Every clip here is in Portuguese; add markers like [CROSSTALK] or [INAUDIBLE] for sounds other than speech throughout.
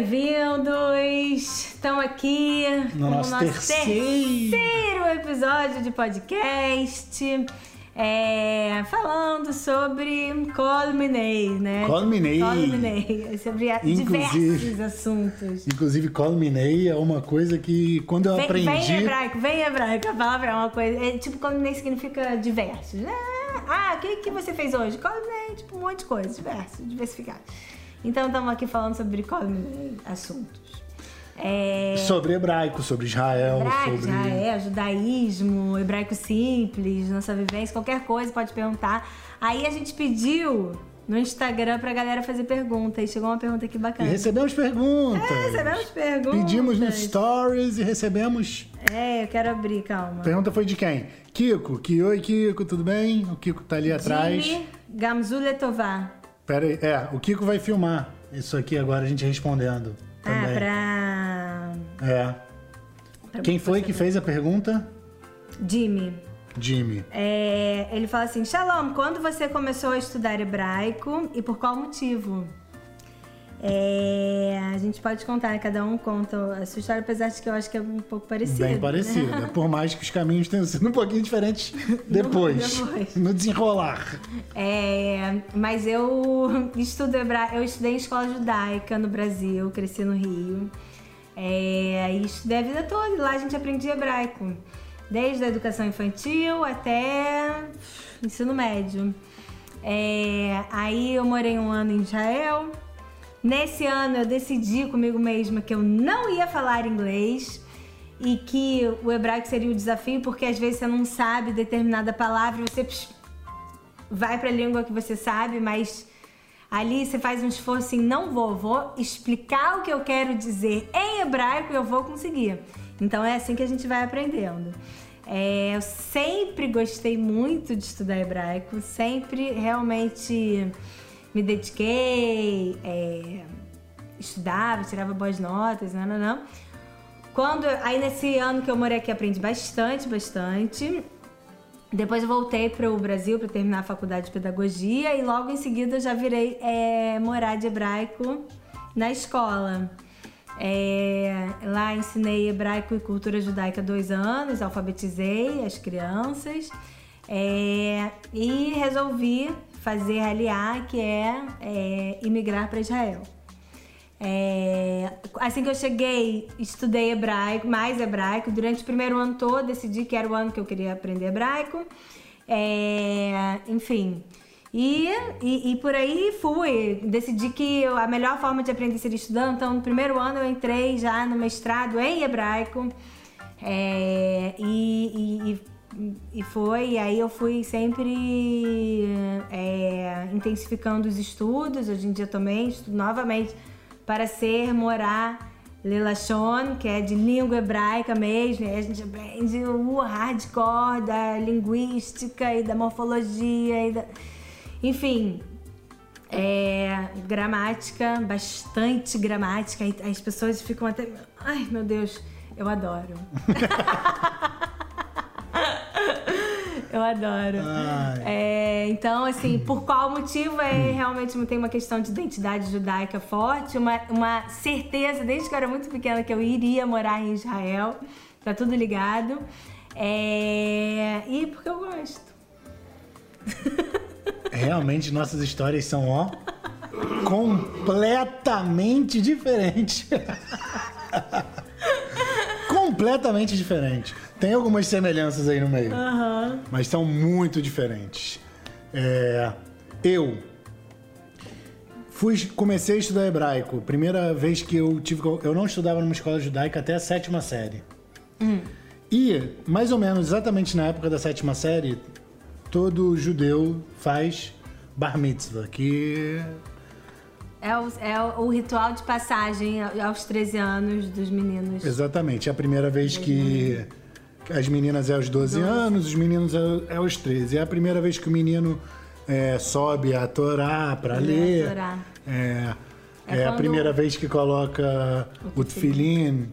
Bem-vindos! Estamos aqui No com o nosso terceiro. terceiro episódio de podcast. é, falando sobre Colminei, né? Colminei. Colminei, sobre Inclusive- diversos assuntos. Inclusive, Colminei é uma coisa que quando eu Vem, aprendi. vem hebraico, vem hebraico. A palavra é uma coisa. É, tipo, Colminei significa diversos. né? Ah, o que, que você fez hoje? Colminei, tipo, um monte de coisa, diverso, diversificado. Então, estamos aqui falando sobre assuntos. É, Sobre hebraico, sobre Israel, Hebraico, sobre. Israel, judaísmo, hebraico simples, nossa vivência, qualquer coisa pode perguntar. Aí a gente pediu no Instagram pra galera fazer pergunta. E chegou uma pergunta aqui E bacana. recebemos perguntas. É, recebemos perguntas. Pedimos no Stories e recebemos. É, eu quero abrir, calma. A pergunta foi de quem? Kiko. Que oi, Kiko, tudo bem? O Kiko tá ali atrás. Jimmy Gamzuletová. Pera aí. É, o Kiko vai filmar isso aqui agora, a gente respondendo. Ah, Também. pra... É. pra Quem foi que fez a pergunta? Jimmy. Jimmy. É, ele fala assim: Shalom, quando você começou a estudar hebraico e por qual motivo? É, a gente pode contar, cada um conta a sua história, apesar de que eu acho que é um pouco parecida. Bem né? parecida. Por mais que os caminhos tenham sido um pouquinho diferentes [LAUGHS] depois. depois. No desenrolar. É, mas eu estudo hebra... eu estudei em escola judaica no Brasil, cresci no Rio. É, e estudei a vida toda, e lá a gente aprendia hebraico. Desde a educação infantil até ensino médio. É, aí eu morei um ano em Israel. Nesse ano eu decidi comigo mesma que eu não ia falar inglês e que o hebraico seria o desafio, porque às vezes você não sabe determinada palavra você vai pra língua que você sabe, mas ali você faz um esforço em não vou, vou explicar o que eu quero dizer em hebraico e eu vou conseguir. Então é assim que a gente vai aprendendo. É, eu sempre gostei muito de estudar hebraico, sempre realmente me dediquei, é, estudava, tirava boas notas, não, não, não. Quando, aí nesse ano que eu morei aqui aprendi bastante, bastante. Depois voltei para o Brasil para terminar a faculdade de pedagogia e logo em seguida já virei é, morar de hebraico na escola. É, lá ensinei hebraico e cultura judaica dois anos, alfabetizei as crianças é, e resolvi fazer aliar, que é, é imigrar para Israel. É, assim que eu cheguei, estudei hebraico, mais hebraico. Durante o primeiro ano todo, decidi que era o ano que eu queria aprender hebraico. É, enfim. E, e, e por aí fui. Decidi que a melhor forma de aprender seria estudando. Então, no primeiro ano, eu entrei já no mestrado em hebraico. É, e, e, e- foi, e aí eu fui sempre é, intensificando os estudos. Hoje em dia também estudo novamente para ser, morar Lelachon, que é de língua hebraica mesmo. E a gente aprende o hardcore da linguística e da morfologia e da... Enfim, é, gramática, bastante gramática. E as pessoas ficam até. Ai, meu Deus, eu adoro. [LAUGHS] eu adoro. É, então, assim, por qual motivo é realmente tem uma questão de identidade judaica forte, uma, uma certeza desde que eu era muito pequena que eu iria morar em Israel. Tá tudo ligado. É, e porque eu gosto. [LAUGHS] Realmente nossas histórias são, ó, completamente diferentes. [LAUGHS] completamente diferentes. Tem algumas semelhanças aí no meio, Aham. mas são muito diferentes. É, eu fui, comecei a estudar hebraico. Primeira vez que eu tive. Eu não estudava numa escola judaica até a sétima série. E, mais ou menos exatamente na época da sétima série, todo judeu faz bar mitzvah, que É o, é o ritual de passagem aos 13 anos dos meninos. exatamente é a primeira vez que as meninas é aos 12 anos, os meninos é, é aos 13. É a primeira vez que o menino é, sobe a Torá para a ler. Torá. É, É é a primeira vez que coloca o O tefilim,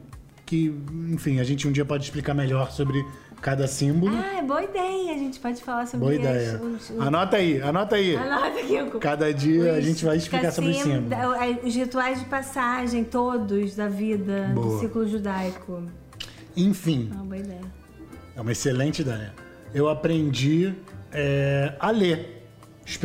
que, enfim, a gente um dia pode explicar melhor sobre cada símbolo. Ah, é boa ideia. A gente pode falar sobre Boa ideia. os- Anota aí, anota aí. Anota aqui Cada dia a gente vai explicar sobre os símbolos. da- Os rituais de passagem, todos da vida, Boa. do ciclo judaico. Enfim, É uma boa ideia. é uma excelente ideia. Eu aprendi é, a ler.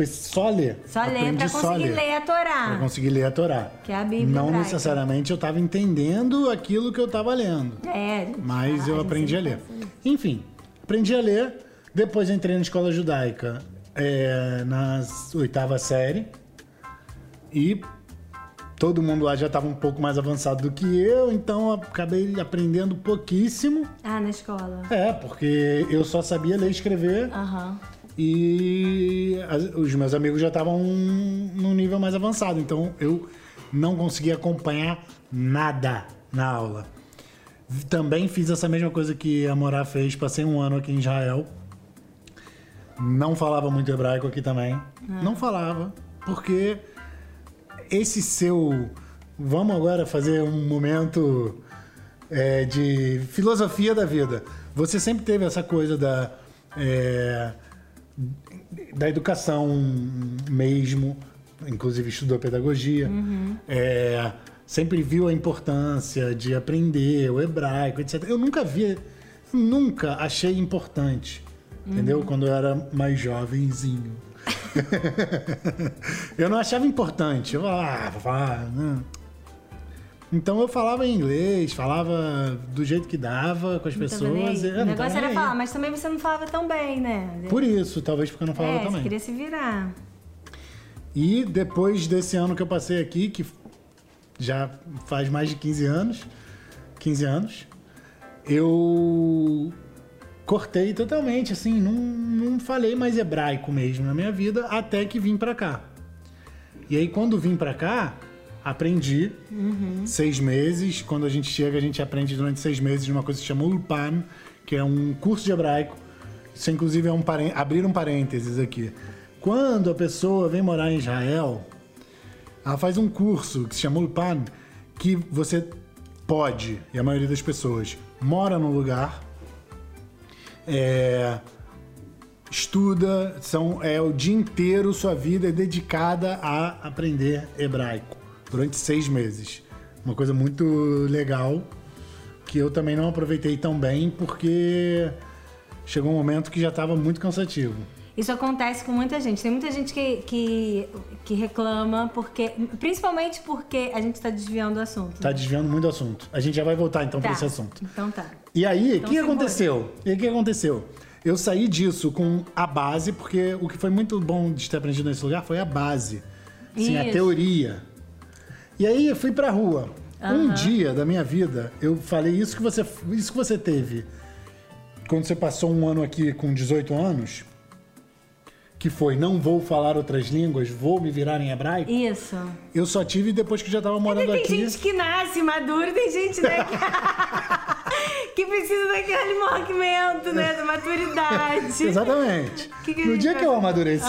Só ler. Só ler só conseguir ler a Pra Torá. conseguir ler a Torá. Que é a Bíblia Não hebraica. necessariamente eu estava entendendo aquilo que eu estava lendo. É, Mas eu aprendi a ler. Enfim, aprendi a ler. Depois entrei na escola judaica é, na oitava série. E todo mundo lá já estava um pouco mais avançado do que eu, então eu acabei aprendendo pouquíssimo. Ah, na escola. É, porque eu só sabia ler e escrever Aham. E as- os meus amigos já estavam num nível mais avançado, então eu não conseguia acompanhar nada na aula. Também fiz essa mesma coisa que a Morá fez, passei um ano aqui em Israel. Não falava muito hebraico aqui também. Não falava, porque esse seu. Vamos agora fazer um momento é, de filosofia da vida. Você sempre teve essa coisa da. é, da educação mesmo, inclusive estudou pedagogia, é, sempre viu a importância de aprender o hebraico, etc. Eu nunca vi, nunca achei importante, entendeu? Quando eu era mais jovenzinho. [LAUGHS] eu não achava importante. Eu ah, vou falar, né? Então eu falava em inglês, falava do jeito que dava com as Não pessoas. eu O não negócio era falar, mas também você não falava tão bem, né? Por isso, talvez porque eu não falava é, você também. queria se virar. E depois desse ano que eu passei aqui, que já faz mais de 15 anos, 15 anos, eu cortei totalmente, assim, não, não falei mais hebraico mesmo na minha vida, até que vim pra cá. E aí, quando vim pra cá, aprendi seis meses. Quando a gente chega, a gente aprende durante seis meses uma coisa que se chama Ulpan, que é um curso de hebraico. Isso, inclusive, é um abrir um parênteses aqui. Quando a pessoa vem morar em Israel, ela faz um curso que se chama Ulpan, que você pode, e a maioria das pessoas, mora num lugar, é, estuda, são, é o dia inteiro, sua vida é dedicada a aprender hebraico durante seis meses. Uma coisa muito legal que eu também não aproveitei tão bem porque chegou um momento que já estava muito cansativo. Isso acontece com muita gente. Tem muita gente que, que, que reclama, porque. Principalmente porque a gente tá desviando o assunto. Tá desviando muito do assunto. A gente já vai voltar então Tá. para esse assunto. Então tá. E aí, o Então que aconteceu? E o que aconteceu? Eu saí disso com a base, porque o que foi muito bom de ter aprendido nesse lugar foi a base. Assim, a teoria. E aí eu fui pra rua. Um dia da minha vida, eu falei isso que você, isso que você teve quando você passou um ano aqui com 18 anos, que foi não vou falar outras línguas, vou me virar em hebraico. Isso. Eu só tive depois que já tava morando Tem aqui. gente que nasce maduro, tem gente né, que, [LAUGHS] que precisa daquele movimento, né? Da maturidade. [LAUGHS] Exatamente. Que que no dia vai- que eu amadureci,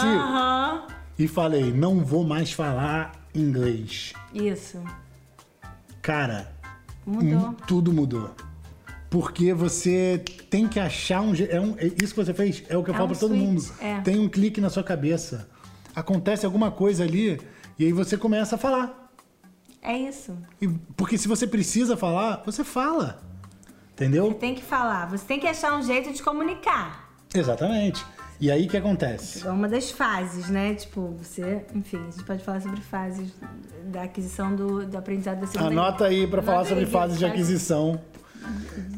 e falei, não vou mais falar inglês. Isso. Cara, Mudou. tudo mudou. Porque você tem que achar um, é um é Isso que você fez é o que eu É falo um pra todo switch, mundo. é. Tem um clique na sua cabeça. Acontece alguma coisa ali e aí você começa a falar. É isso. E- porque se você precisa falar, você fala. Você Entendeu? tem que falar, você tem que achar um jeito de comunicar. Exatamente. E aí o que acontece? É uma das fases, né? Tipo, você, enfim, a gente pode falar sobre fases da aquisição do, do aprendizado da segunda Anota aí pra falar Anota sobre aí, fases de aquisição.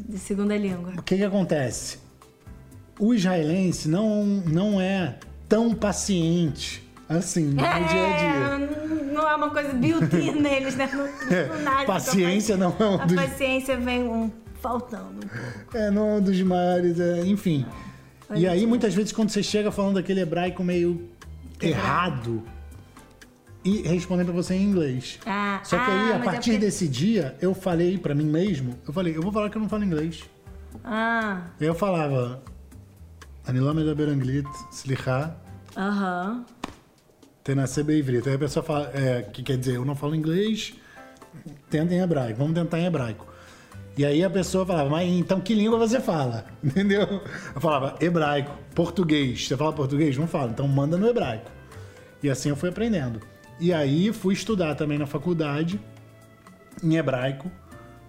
de segunda língua. O que que acontece? O israelense não, não é tão paciente assim no dia a dia. É, não é uma coisa built-in neles, né? Não, não a Paciência não é um A dos, paciência vem um, faltando. é, não é um dos maiores, é, enfim. E aí, muitas vezes, quando você chega falando aquele hebraico meio errado e respondendo pra você em inglês. Ah, Só que aí, ah, a é partir porque- desse dia, eu falei pra mim mesmo, eu falei, eu vou falar que eu não falo inglês. Ah, eu falava, Anilame da Beranglit, Slicha, aham. Tenasce Beivrit. Aí a pessoa fala, é, que quer dizer, eu não falo inglês, tenta em hebraico, vamos tentar em hebraico. E aí a pessoa falava, mas então que língua você fala? [LAUGHS] Entendeu? Eu falava hebraico, português. Você fala português? Não fala, então manda no hebraico. E assim eu fui aprendendo. E aí fui estudar também na faculdade, em hebraico,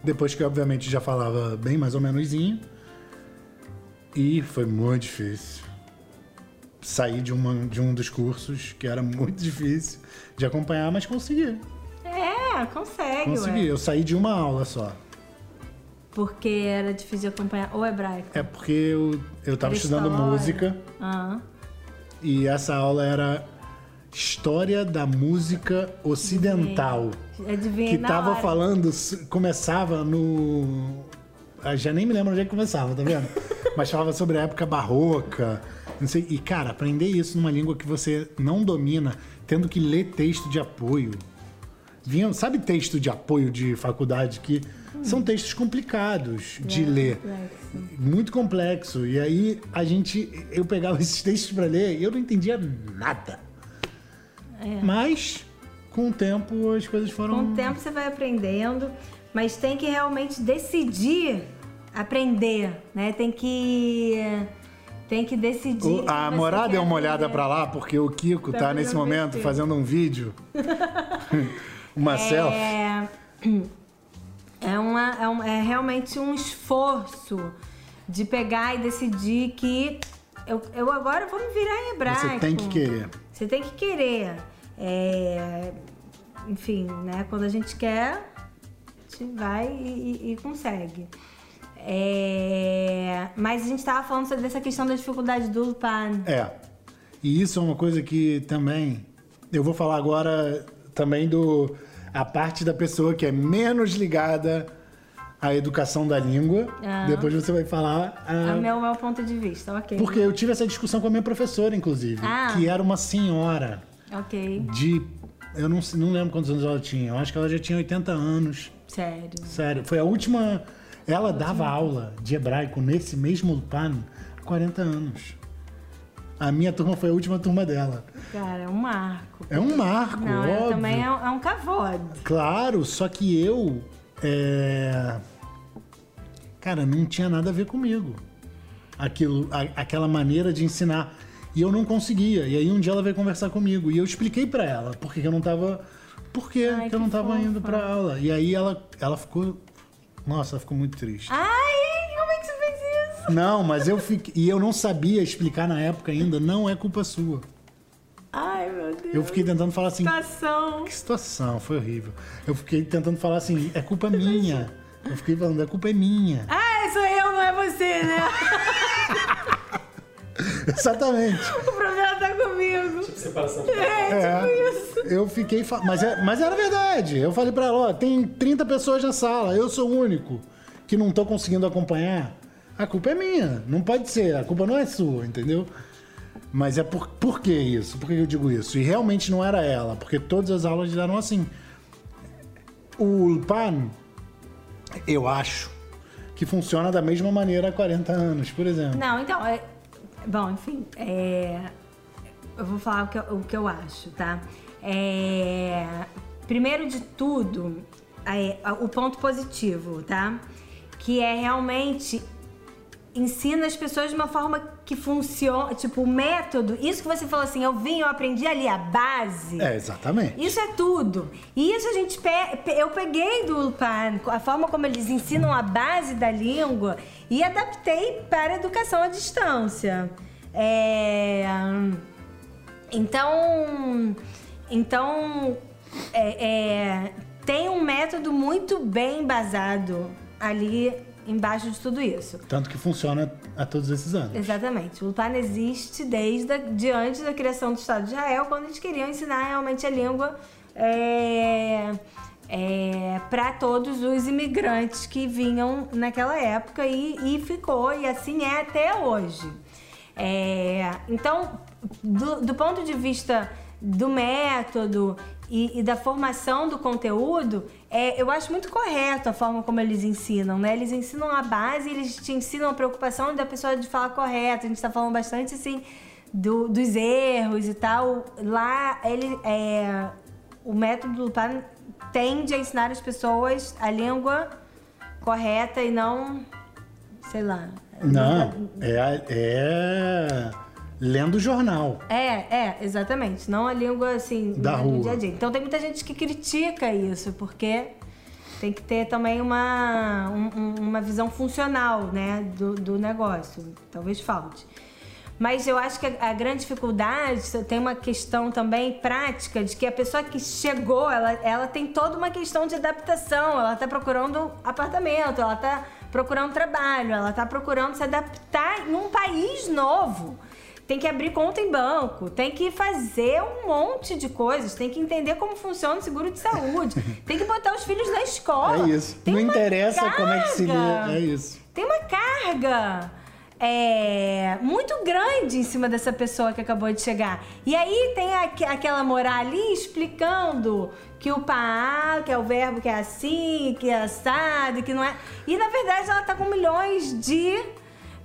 depois que obviamente já falava bem mais ou menoszinho. E foi muito difícil. Saí de, uma, de um dos cursos que era muito [LAUGHS] difícil de acompanhar, mas consegui. É, consegue, Consegui. ué. Eu saí de uma aula só. Porque era difícil de acompanhar o hebraico. É porque eu, eu tava estudando música Ah, e essa aula era História da Música Ocidental. adivinha Que na tava hora. falando, começava no. ah, Já nem me lembro onde é que começava, tá vendo? [LAUGHS] Mas falava sobre a época barroca. Não sei. E, cara, aprender isso numa língua que você não domina, tendo que ler texto de apoio. Vinha, sabe texto de apoio de faculdade que são textos complicados de É, ler complexo. muito complexo. E aí a gente, eu pegava [LAUGHS] esses textos para ler e eu não entendia nada. É. Mas com o tempo as coisas foram. Com o tempo você vai aprendendo, mas tem que realmente decidir aprender, né? Tem que tem que decidir. O- a Morada deu uma olhada para lá porque o Kiko Tá tá nesse momento fazendo um vídeo. [LAUGHS] uma selfie. É, uma, é, um- é realmente um esforço de pegar e decidir que eu, eu agora vou me virar em hebraico. Você tem que querer. Você tem que querer. É, enfim, né? Quando a gente quer, a gente vai e, e- e consegue. É, mas a gente estava falando sobre essa questão da dificuldade do Lupan. É. E isso é uma coisa que também. Eu vou falar agora também do. A parte da pessoa que é menos ligada à educação da língua. Ah. Depois você vai falar. É ah, o meu, meu ponto de vista, ok. Porque eu tive essa discussão com a minha professora, inclusive. Ah. Que era uma senhora Ok, de. Eu não, não lembro quantos anos ela tinha. Eu acho que ela já tinha 80 anos. sério. Sério. Foi a última. Ela dava aula de hebraico nesse mesmo Lupan há 40 anos. A minha turma foi a última turma dela. Cara, é um marco. É um marco, Não, é- óbvio. também é, um- é um cavode. Claro, só que eu. é, Cara, não tinha nada a ver comigo. Aquilo, a- aquela maneira de ensinar. E eu não conseguia. E aí um dia ela veio conversar comigo. E eu expliquei pra ela por que que eu não tava. Por que Ai, que eu não tava fofa. indo pra aula. E aí ela, ela ficou. Nossa, ela ficou muito triste. Ai, Não, mas eu fiquei. E eu não sabia explicar na época ainda, não é culpa sua. Ai, meu Deus. Eu fiquei tentando falar assim. Situação. Que situação, foi horrível. Eu fiquei tentando falar assim, é culpa minha. Eu fiquei falando, a culpa é minha. Ah, sou eu, não é você, né? [LAUGHS] Exatamente. o problema tá comigo. Separação de É, tipo isso. Eu fiquei. fa- Mas, é- mas era verdade. Eu falei pra ela: ó, tem 30 pessoas na sala, eu sou o único que não tô conseguindo acompanhar. A culpa é minha. Não pode ser. A culpa não é sua, entendeu? Mas é por, por que isso? Por que eu digo isso? E realmente não era ela, porque todas as aulas eram assim. O PAN, eu acho que funciona da mesma maneira há 40 anos, por exemplo. Não, então, é- bom, enfim, é, eu vou falar o que, eu- o que eu acho, tá? É, primeiro de tudo, é, o ponto positivo, tá? Que é realmente ensina as pessoas de uma forma que funciona, tipo, o método, isso que você falou assim, eu vim, eu aprendi ali a base. É, exatamente. Isso é tudo. E isso a gente pe- eu peguei do Lupan, a forma como eles ensinam a base da língua e adaptei para a educação à distância. É, Então, então é, é, tem um método muito bem embasado ali embaixo de tudo isso. Tanto que funciona há todos esses anos. Exatamente. O Lupan existe desde a, de antes da criação do Estado de Israel, quando eles queriam ensinar realmente a língua é, para todos os imigrantes que vinham naquela época e, e ficou, e assim é até hoje. É, então, do, do ponto de vista do método e, e da formação do conteúdo, é, eu acho muito correto a forma como eles ensinam, né? Eles ensinam a base, eles te ensinam a preocupação da pessoa de falar correto. A gente está falando bastante assim do- dos erros e tal. Lá ele é, o método do PAN tende a ensinar as pessoas a língua correta e não, sei lá. Não, é, é lendo o jornal. É, é, exatamente. Não a língua assim Da né, rua. dia a dia. Então tem muita gente que critica isso, porque tem que ter também uma, um- um- uma visão funcional, né, do, do negócio. Talvez falte. Mas eu acho que a, a grande dificuldade tem uma questão também prática de que a pessoa que chegou, ela, ela tem toda uma questão de adaptação. Ela está procurando apartamento, ela está procurando trabalho, ela está procurando se adaptar em um país novo. Tem que abrir conta em banco, tem que fazer um monte de coisas, tem que entender como funciona o seguro de saúde, [LAUGHS] tem que botar os filhos na escola. É isso. Tem não interessa como é que se lê. carga É isso. tem uma carga é, muito grande em cima dessa pessoa que acabou de chegar. E aí tem aqu- aquela moral ali explicando que o pá, que é o verbo que é assim, que é assado, que não é. E na verdade ela tá com milhões de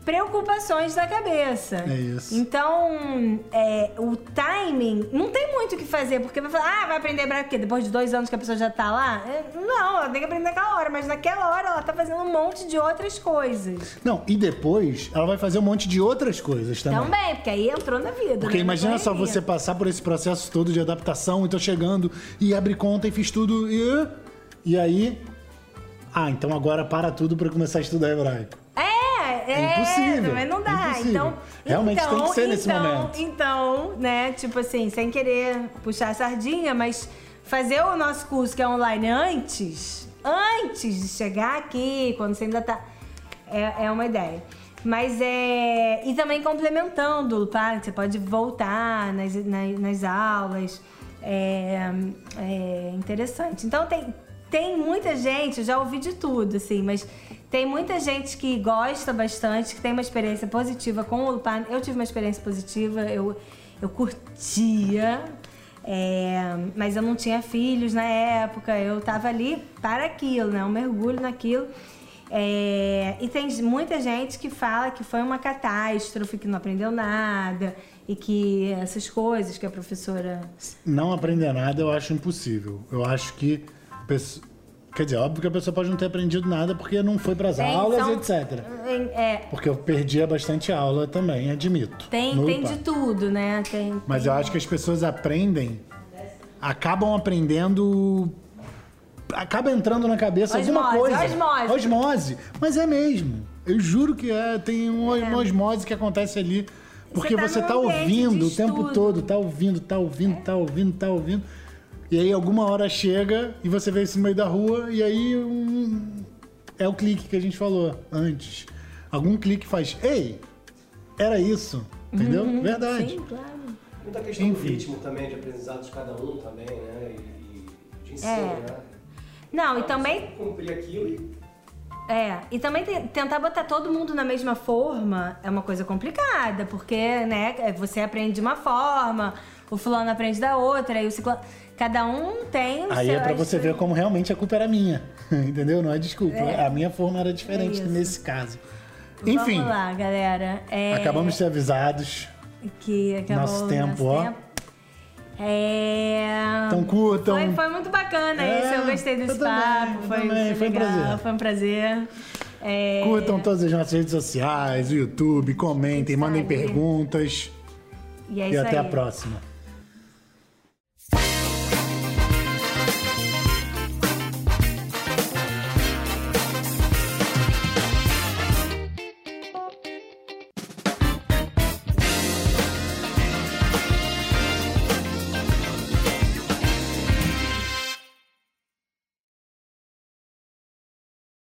preocupações na cabeça. É isso. Então, é, o timing não tem muito o que fazer, porque vai falar, ah, vai aprender hebraico porque depois de dois anos que a pessoa já tá lá? É, Não, ela tem que aprender naquela hora, mas naquela hora ela tá fazendo um monte de outras coisas. Não, e depois ela vai fazer um monte de outras coisas também. Também, porque aí entrou na vida. Porque né? imagina Na só você passar por esse processo todo de adaptação e tô chegando e abre conta e fiz tudo e, e aí. Ah, então agora para tudo pra começar a estudar hebraico. É, impossível, também não dá. impossível. Então, Realmente então, tem que ser nesse então, momento. Então, né, tipo assim, sem querer puxar a sardinha, mas fazer o nosso curso que é online antes, antes de chegar aqui, quando você ainda tá. É, é uma ideia. Mas é. E também complementando, tá? Você pode voltar nas, nas, nas aulas. É, é interessante. Então tem, tem muita gente, já ouvi de tudo, assim, mas tem muita gente que gosta bastante, que tem uma experiência positiva com o Lupin. Eu tive uma experiência positiva, eu, eu curtia, é, mas eu não tinha filhos na época, eu tava ali para aquilo, né? Um mergulho naquilo. É, e tem muita gente que fala que foi uma catástrofe, que não aprendeu nada e que essas coisas que a professora. Não aprender nada eu acho impossível. Eu acho que. Pessoa- Quer dizer, óbvio que a pessoa pode não ter aprendido nada porque não foi pras Tem, aulas, são- etc. É, Porque eu perdia bastante aula também, admito. tem, tem de tudo, né? Tem, Mas tem- eu acho que as pessoas aprendem, acabam aprendendo. Acaba entrando na cabeça alguma Osmose, coisa. osmose. Osmose. Mas é mesmo. Eu juro que é, tem uma, uma osmose que acontece ali. Porque tá você num tá ambiente ouvindo o tempo todo, tá ouvindo, tá ouvindo, tá ouvindo, tá ouvindo. E aí alguma hora chega e você vê isso no meio da rua e aí um- é o clique que a gente falou antes. Algum clique faz, ei, era isso. Entendeu? Verdade. Uhum. Sim, claro. Muita questão Enfim. do ritmo também, de aprendizado de cada um também, né? E, e de ensino, É. né? Não, e também Cumprir aquilo e É, e também te- tentar botar todo mundo na mesma forma é uma coisa complicada, porque, né, você aprende de uma forma, o fulano aprende da outra, aí o ciclano... Cada um tem Aí é pra você ver como realmente a culpa era minha. [LAUGHS] Entendeu? Não é desculpa. É. A minha forma era diferente É isso. nesse caso. Enfim, Vamos lá, galera. É, acabamos de ser avisados. Que acabou Nosso tempo, ó. É... Então curtam. Foi, foi muito bacana É, esse, eu gostei desse eu também, papo. eu Foi, também, foi um legal, prazer. Foi um prazer. É, Curtam todas as nossas redes sociais, o YouTube, comentem, mandem perguntas. E é e isso até aí. a próxima.